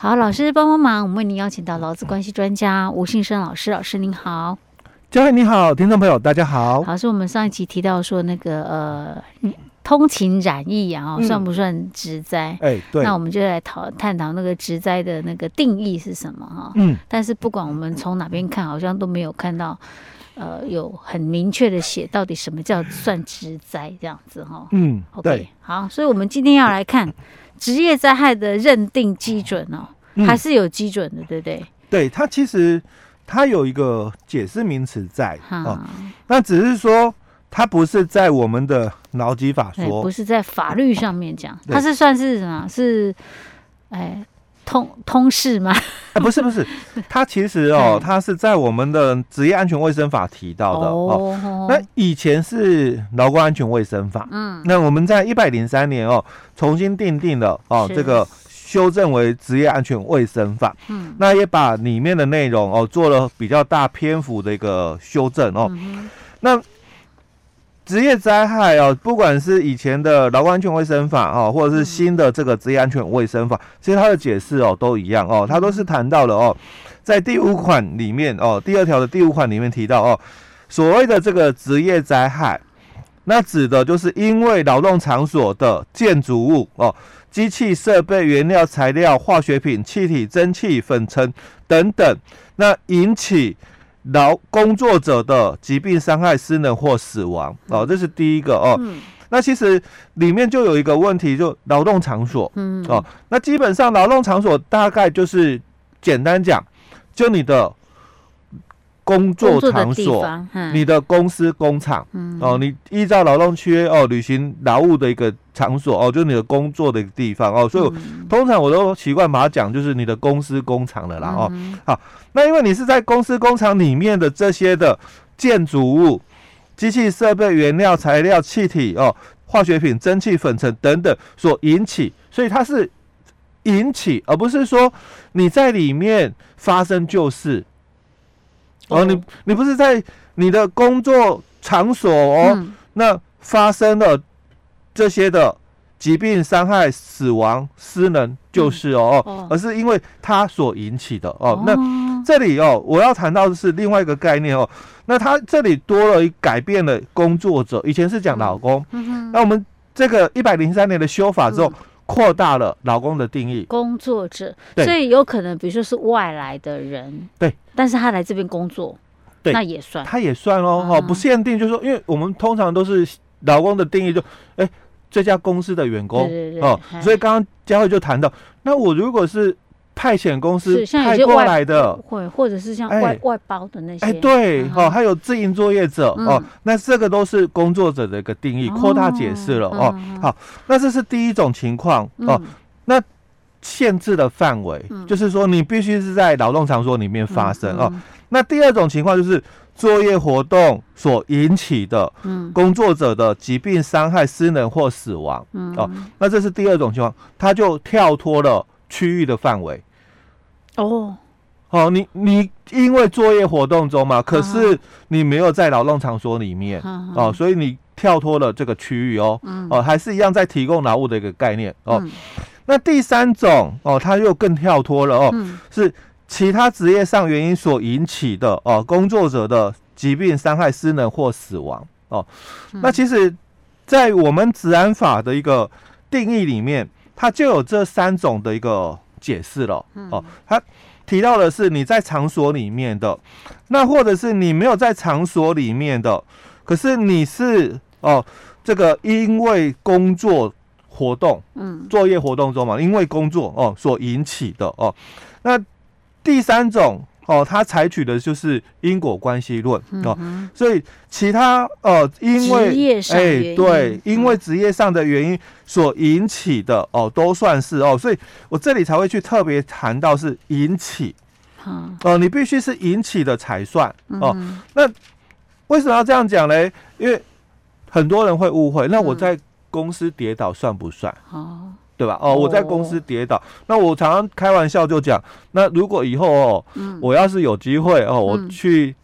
好，老师帮帮忙，我们为您邀请到劳资关系专家吴信生老师，老师您好。嘉惠你好，听众朋友大家好。好，是我们上一集提到说那个呃，通勤染疫啊，嗯、算不算职灾？哎、欸，对。那我们就来讨探讨那个职灾的那个定义是什么哈？嗯。但是不管我们从哪边看，好像都没有看到。呃，有很明确的写到底什么叫算职灾这样子哈。嗯，OK，对，好，所以我们今天要来看职业灾害的认定基准哦，嗯、还是有基准的，对不对？对，它其实它有一个解释名词在啊、那只是说它不是在我们的劳基法说，不是在法律上面讲，它是算是什么？是哎。通通事吗？啊，不是不是，它其实哦，它是在我们的职业安全卫生法提到的哦。哦，那以前是劳工安全卫生法，嗯，那我们在一百零三年哦，重新订定了哦，是。这个修正为职业安全卫生法，嗯，那也把里面的内容哦做了比较大篇幅的一个修正哦，嗯、那。职业灾害哦，不管是以前的劳工安全卫生法哦，或者是新的这个职业安全卫生法，其实它的解释哦都一样哦，它都是谈到了哦，在第五款里面哦，第二条的第五款里面提到哦，所谓的这个职业灾害，那指的就是因为劳动场所的建筑物哦、机器设备、原料、材料、化学品、气体、蒸汽、粉尘等等，那引起。劳工作者的疾病、伤害、失能或死亡哦，这是第一个哦。嗯、那其实里面就有一个问题，就劳动场所，嗯哦。那基本上劳动场所大概就是简单讲，就你的工作场所，的你的公司、工厂，嗯、哦，你依照劳动契约哦，履行劳务的一个场所哦，就是你的工作的一个地方哦。所以通常我都习惯把它讲，就是你的公司、工厂的啦哦。嗯、好。那因为你是在公司工厂里面的这些的建筑物、机器设备、原料、材料、气体哦、化学品、蒸汽、粉尘等等所引起，所以它是引起，而不是说你在里面发生旧事哦。你你不是在你的工作场所哦，嗯、那发生了这些的疾病、伤害、死亡、失能就是哦，嗯、哦，而是因为它所引起的哦，那。这里哦，我要谈到的是另外一个概念哦。那它这里多了一改变了工作者，以前是讲老公，那我们这个一百零三年的修法之后，扩大了劳工的定义，工作者，所以有可能，比如说是外来的人，对，但是他来这边工作，对，那也算，他也算哦，哦，不限定，就是说，因为我们通常都是劳工的定义就，哎，这家公司的员工，对对对哦，所以刚刚佳慧就谈到，那我如果是。派遣公司派过来的，会或者是像外、欸、外包的那些，哎、欸，对，哈、嗯，还有自营作业者、嗯、哦，那这个都是工作者的一个定义，扩大解释了哦。嗯、好，那这是第一种情况哦。嗯、那限制的范围，嗯、就是说你必须是在劳动场所里面发生、嗯、哦。那第二种情况就是作业活动所引起的，工作者的疾病、伤害、失能或死亡，嗯、哦，那这是第二种情况，它就跳脱了区域的范围。哦，哦，你你因为作业活动中嘛，可是你没有在劳动场所里面哦，所以你跳脱了这个区域哦，哦，还是一样在提供劳务的一个概念哦。那第三种哦，它又更跳脱了哦，是其他职业上原因所引起的哦，工作者的疾病、伤害、失能或死亡哦。那其实，在我们治安法的一个定义里面，它就有这三种的一个。解释了哦，他提到的是你在场所里面的，那或者是你没有在场所里面的，可是你是哦，这个因为工作活动，嗯，作业活动中嘛，因为工作哦所引起的哦，那第三种。哦，他采取的就是因果关系论哦，嗯、所以其他呃，因为哎、欸，对，因为职业上的原因所引起的哦，都算是哦，所以我这里才会去特别谈到是引起，哦、呃，你必须是引起的才算哦。嗯、那为什么要这样讲嘞？因为很多人会误会，那我在公司跌倒算不算？哦。对吧？哦，我在公司跌倒，那我常常开玩笑就讲，那如果以后哦，我要是有机会哦，我去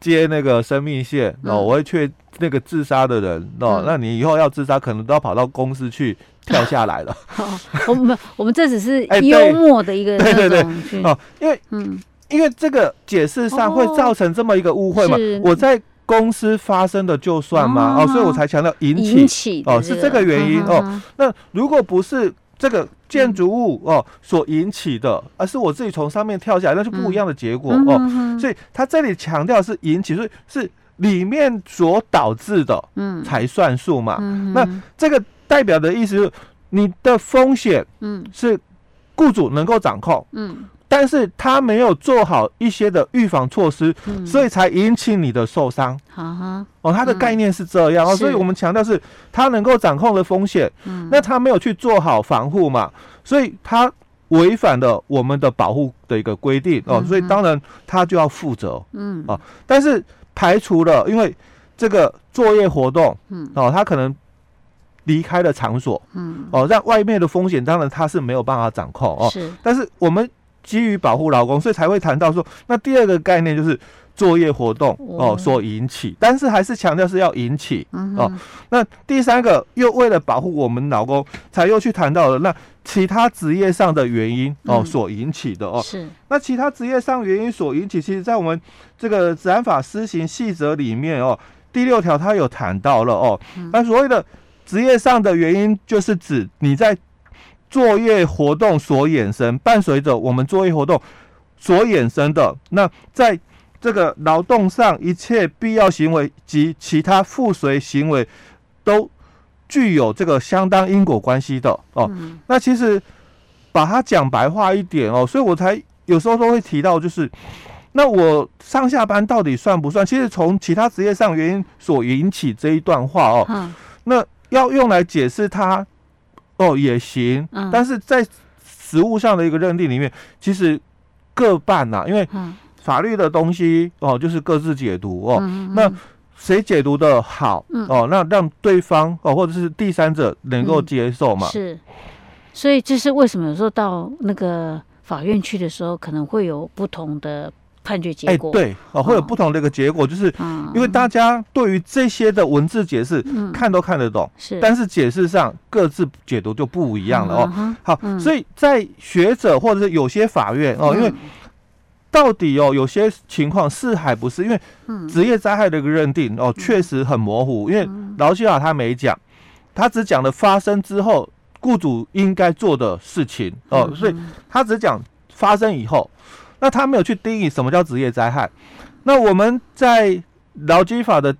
接那个生命线哦，我会去那个自杀的人哦，那你以后要自杀，可能都要跑到公司去跳下来了。我们我们这只是幽默的一个对对对。哦，因为嗯，因为这个解释上会造成这么一个误会嘛。我在公司发生的就算吗？哦，所以我才强调引起哦，是这个原因哦。那如果不是这个建筑物哦所引起的，而是我自己从上面跳下来，那是不一样的结果哦。所以他这里强调是引起，所以是里面所导致的，嗯，才算数嘛。那这个代表的意思是，你的风险，嗯，是雇主能够掌控，嗯。但是他没有做好一些的预防措施，嗯、所以才引起你的受伤。嗯、哦，他的概念是这样，嗯、哦，所以我们强调是他能够掌控的风险，嗯、那他没有去做好防护嘛，所以他违反了我们的保护的一个规定哦，所以当然他就要负责。嗯，哦，但是排除了因为这个作业活动，嗯，哦，他可能离开了场所，嗯，哦，让外面的风险当然他是没有办法掌控哦，是，但是我们。基于保护劳工，所以才会谈到说，那第二个概念就是作业活动哦所引起，但是还是强调是要引起哦。那第三个又为了保护我们劳工，才又去谈到了那其他职业上的原因哦所引起的哦。是。那其他职业上原因所引起，其实在我们这个治安法施行细则里面哦，第六条它有谈到了哦。那所谓的职业上的原因，就是指你在作业活动所衍生，伴随着我们作业活动所衍生的，那在这个劳动上一切必要行为及其他附随行为，都具有这个相当因果关系的哦。嗯、那其实把它讲白话一点哦，所以我才有时候都会提到，就是那我上下班到底算不算？其实从其他职业上原因所引起这一段话哦，嗯、那要用来解释它。哦，也行，嗯、但是在实物上的一个认定里面，其实各半呐、啊，因为法律的东西哦，就是各自解读哦。嗯、那谁解读的好、嗯、哦，那让对方哦，或者是第三者能够接受嘛、嗯？是，所以这是为什么有时候到那个法院去的时候，可能会有不同的。判决结果，哎，对，哦，会有不同的一个结果，就是因为大家对于这些的文字解释看都看得懂，是，但是解释上各自解读就不一样了哦。好，所以在学者或者是有些法院哦，因为到底哦有些情况是还不是，因为职业灾害的一个认定哦确实很模糊，因为劳基法他没讲，他只讲了发生之后雇主应该做的事情哦，所以他只讲发生以后。那他没有去定义什么叫职业灾害。那我们在劳基法的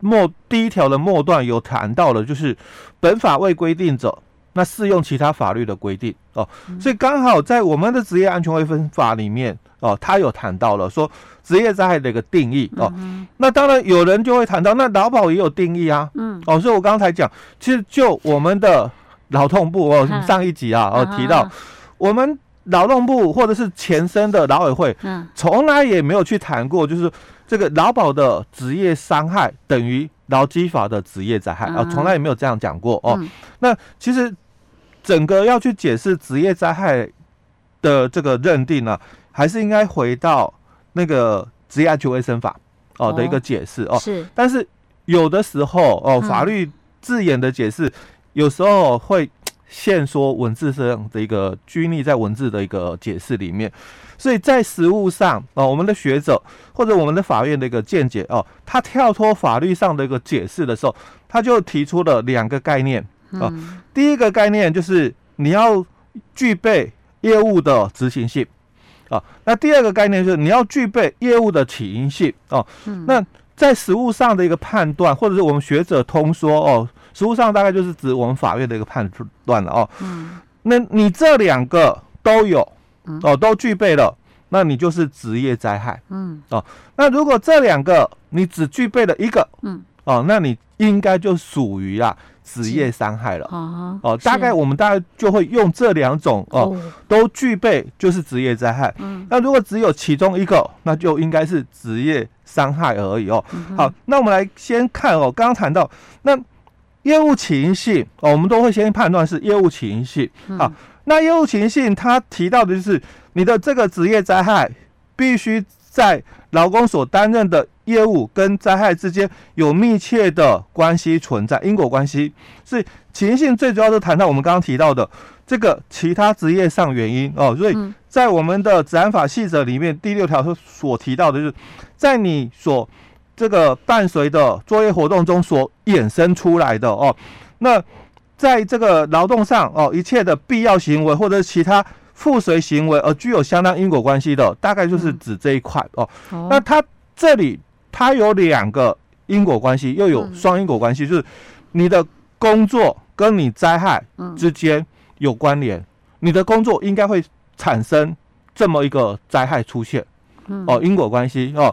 末第一条的末段有谈到了，就是本法未规定者，那适用其他法律的规定哦。所以刚好在我们的职业安全卫生法里面哦，他有谈到了说职业灾害的一个定义哦。那当然有人就会谈到，那劳保也有定义啊。嗯。哦，所以我刚才讲，其实就我们的劳动部哦，上一集啊哦提到我们。劳动部或者是前身的劳委会，嗯，从来也没有去谈过，就是这个劳保的职业伤害等于劳基法的职业灾害啊，从来也没有这样讲过哦。那其实整个要去解释职业灾害的这个认定呢，还是应该回到那个职业安全卫生法哦的一个解释哦。是，但是有的时候哦，法律字眼的解释有时候会。限缩文字上的一个拘泥在文字的一个解释里面，所以在实务上啊，我们的学者或者我们的法院的一个见解哦，他跳脱法律上的一个解释的时候，他就提出了两个概念啊。第一个概念就是你要具备业务的执行性啊，那第二个概念就是你要具备业务的起因性哦。那在实务上的一个判断，或者是我们学者通说哦。实务上大概就是指我们法院的一个判断了哦。嗯，那你这两个都有哦，都具备了，那你就是职业灾害。嗯，哦，那如果这两个你只具备了一个，嗯，哦，那你应该就属于啊职业伤害了。哦，哦，大概我们大概就会用这两种哦，都具备就是职业灾害。嗯，那如果只有其中一个，那就应该是职业伤害而已哦。好，那我们来先看哦，刚刚谈到那。业务起因性哦，我们都会先判断是业务起因性。好，那业务起因性，它提到的就是你的这个职业灾害必须在劳工所担任的业务跟灾害之间有密切的关系存在，因果关系。所以起因性最主要是谈到我们刚刚提到的这个其他职业上原因哦。所以在我们的治安法细则里面第六条所提到的就是，在你所这个伴随的作业活动中所衍生出来的哦，那在这个劳动上哦，一切的必要行为或者其他附随行为而具有相当因果关系的，大概就是指这一块哦。那它这里它有两个因果关系，又有双因果关系，就是你的工作跟你灾害之间有关联，你的工作应该会产生这么一个灾害出现哦，因果关系哦。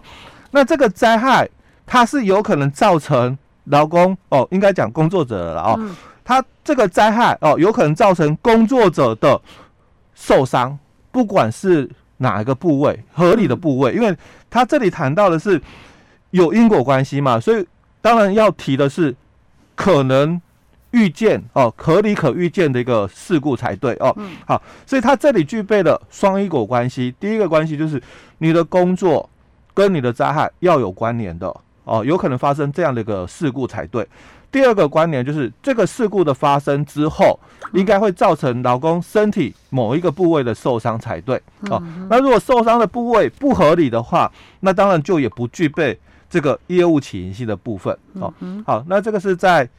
那这个灾害。它是有可能造成劳工哦，应该讲工作者了哦。它这个灾害哦，有可能造成工作者的受伤，不管是哪一个部位，合理的部位，因为它这里谈到的是有因果关系嘛，所以当然要提的是可能预见哦，合理可预见的一个事故才对哦。好，所以它这里具备了双因果关系。第一个关系就是你的工作跟你的灾害要有关联的。哦，有可能发生这样的一个事故才对。第二个关联就是，这个事故的发生之后，应该会造成劳工身体某一个部位的受伤才对。哦，那如果受伤的部位不合理的话，那当然就也不具备这个业务起因性的部分。哦，好，那这个是在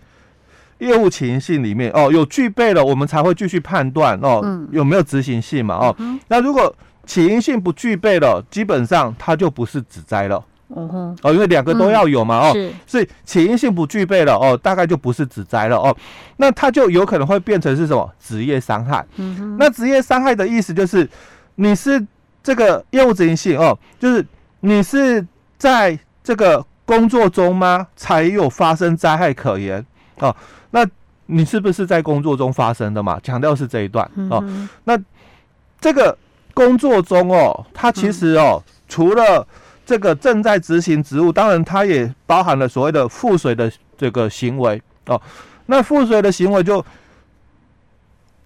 业务起因性里面哦，有具备了，我们才会继续判断哦，有没有执行性嘛？哦，那如果起因性不具备了，基本上它就不是指灾了。哦哼，哦，因为两个都要有嘛，哦，是，所以起因性不具备了，哦，大概就不是指灾了，哦，那它就有可能会变成是什么？职业伤害。嗯哼，那职业伤害的意思就是，你是这个业务执行性，哦，就是你是在这个工作中吗，才有发生灾害可言，哦，那你是不是在工作中发生的嘛？强调是这一段，哦，那这个工作中，哦，他其实，哦，除了这个正在执行职务，当然他也包含了所谓的赋水的这个行为哦。那赋水的行为就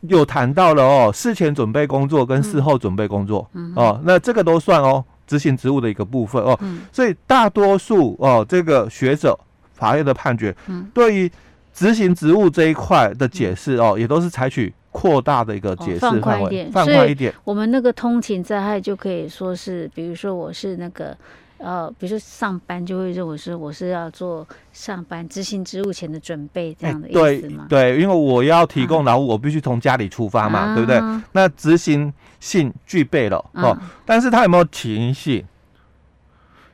有谈到了哦，事前准备工作跟事后准备工作哦，那这个都算哦，执行职务的一个部分哦。所以大多数哦，这个学者法院的判决，对于执行职务这一块的解释哦，也都是采取。扩大的一个解释范围，放宽一点，放快一点。我们那个通勤灾害就可以说是，比如说我是那个呃，比如说上班就会认为是我是要做上班执行职务前的准备这样的意思吗？对，对，因为我要提供劳务，我必须从家里出发嘛，啊、对不对？那执行性具备了哦，啊、但是它有没有起因性？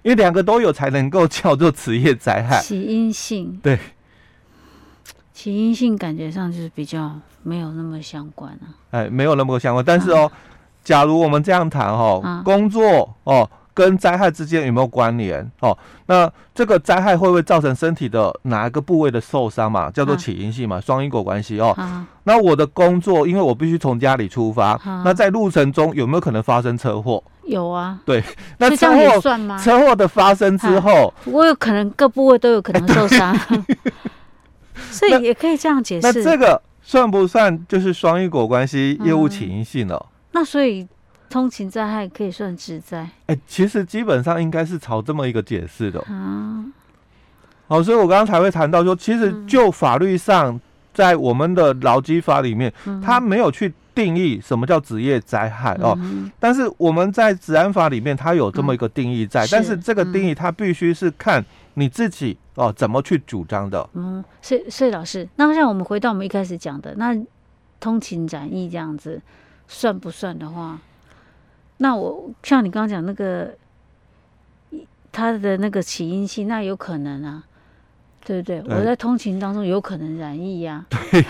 因为两个都有才能够叫做职业灾害。起因性对。起因性感觉上就是比较没有那么相关啊，哎，没有那么相关。但是哦，啊、假如我们这样谈哦，啊、工作哦跟灾害之间有没有关联哦？那这个灾害会不会造成身体的哪一个部位的受伤嘛？叫做起因性嘛，双、啊、因果关系哦。啊、那我的工作，因为我必须从家里出发，啊、那在路程中有没有可能发生车祸？有啊。对，那车祸算吗？车祸的发生之后，啊、我有可能各部位都有可能受伤。哎 所以也可以这样解释。那这个算不算就是双因果关系、业务起因性了？那所以通勤灾害可以算职灾？哎，其实基本上应该是朝这么一个解释的。啊，好，所以我刚刚才会谈到说，其实就法律上，在我们的劳基法里面，它没有去定义什么叫职业灾害哦。但是我们在治安法里面，它有这么一个定义在，但是这个定义它必须是看你自己。哦，怎么去主张的？嗯，所以所以老师，那像我们回到我们一开始讲的，那通情染疫这样子算不算的话？那我像你刚刚讲那个，他的那个起因性，那有可能啊，对不对？对，我在通勤当中有可能染疫呀、啊。对。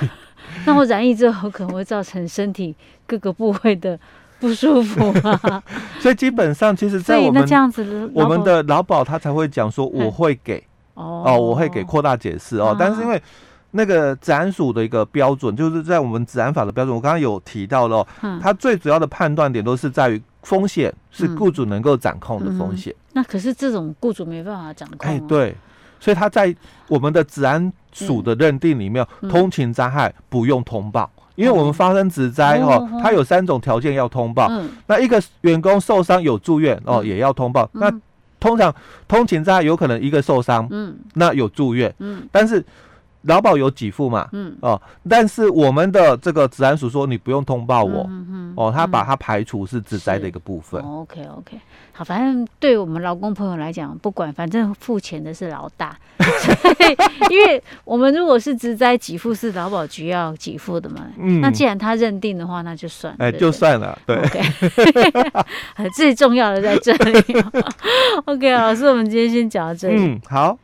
那我染疫之后，可能会造成身体各个部位的不舒服啊。所以基本上，其实，在我们这样子，我们的劳保他才会讲说，我会给。哦，哦，我会给扩大解释哦，啊、但是因为那个治安署的一个标准，就是在我们治安法的标准，我刚刚有提到了、哦，嗯、它最主要的判断点都是在于风险是雇主能够掌控的风险、嗯嗯。那可是这种雇主没办法掌控、啊。哎，对，所以他在我们的治安署的认定里面，嗯、通勤灾害不用通报，嗯、因为我们发生职灾哦，它有三种条件要通报。嗯、那一个员工受伤有住院哦，也要通报。嗯、那通常通勤灾有可能一个受伤，嗯，那有住院，嗯，但是。劳保有给付嘛？嗯哦，但是我们的这个治安署说你不用通报我，嗯嗯哦，他把它排除是职灾的一个部分。OK OK，好，反正对我们劳工朋友来讲，不管，反正付钱的是老大，所以因为我们如果是职灾给付是劳保局要给付的嘛，嗯，那既然他认定的话，那就算，哎，就算了，对，OK，最重要的在这里。OK，老师，我们今天先讲到这里，嗯，好。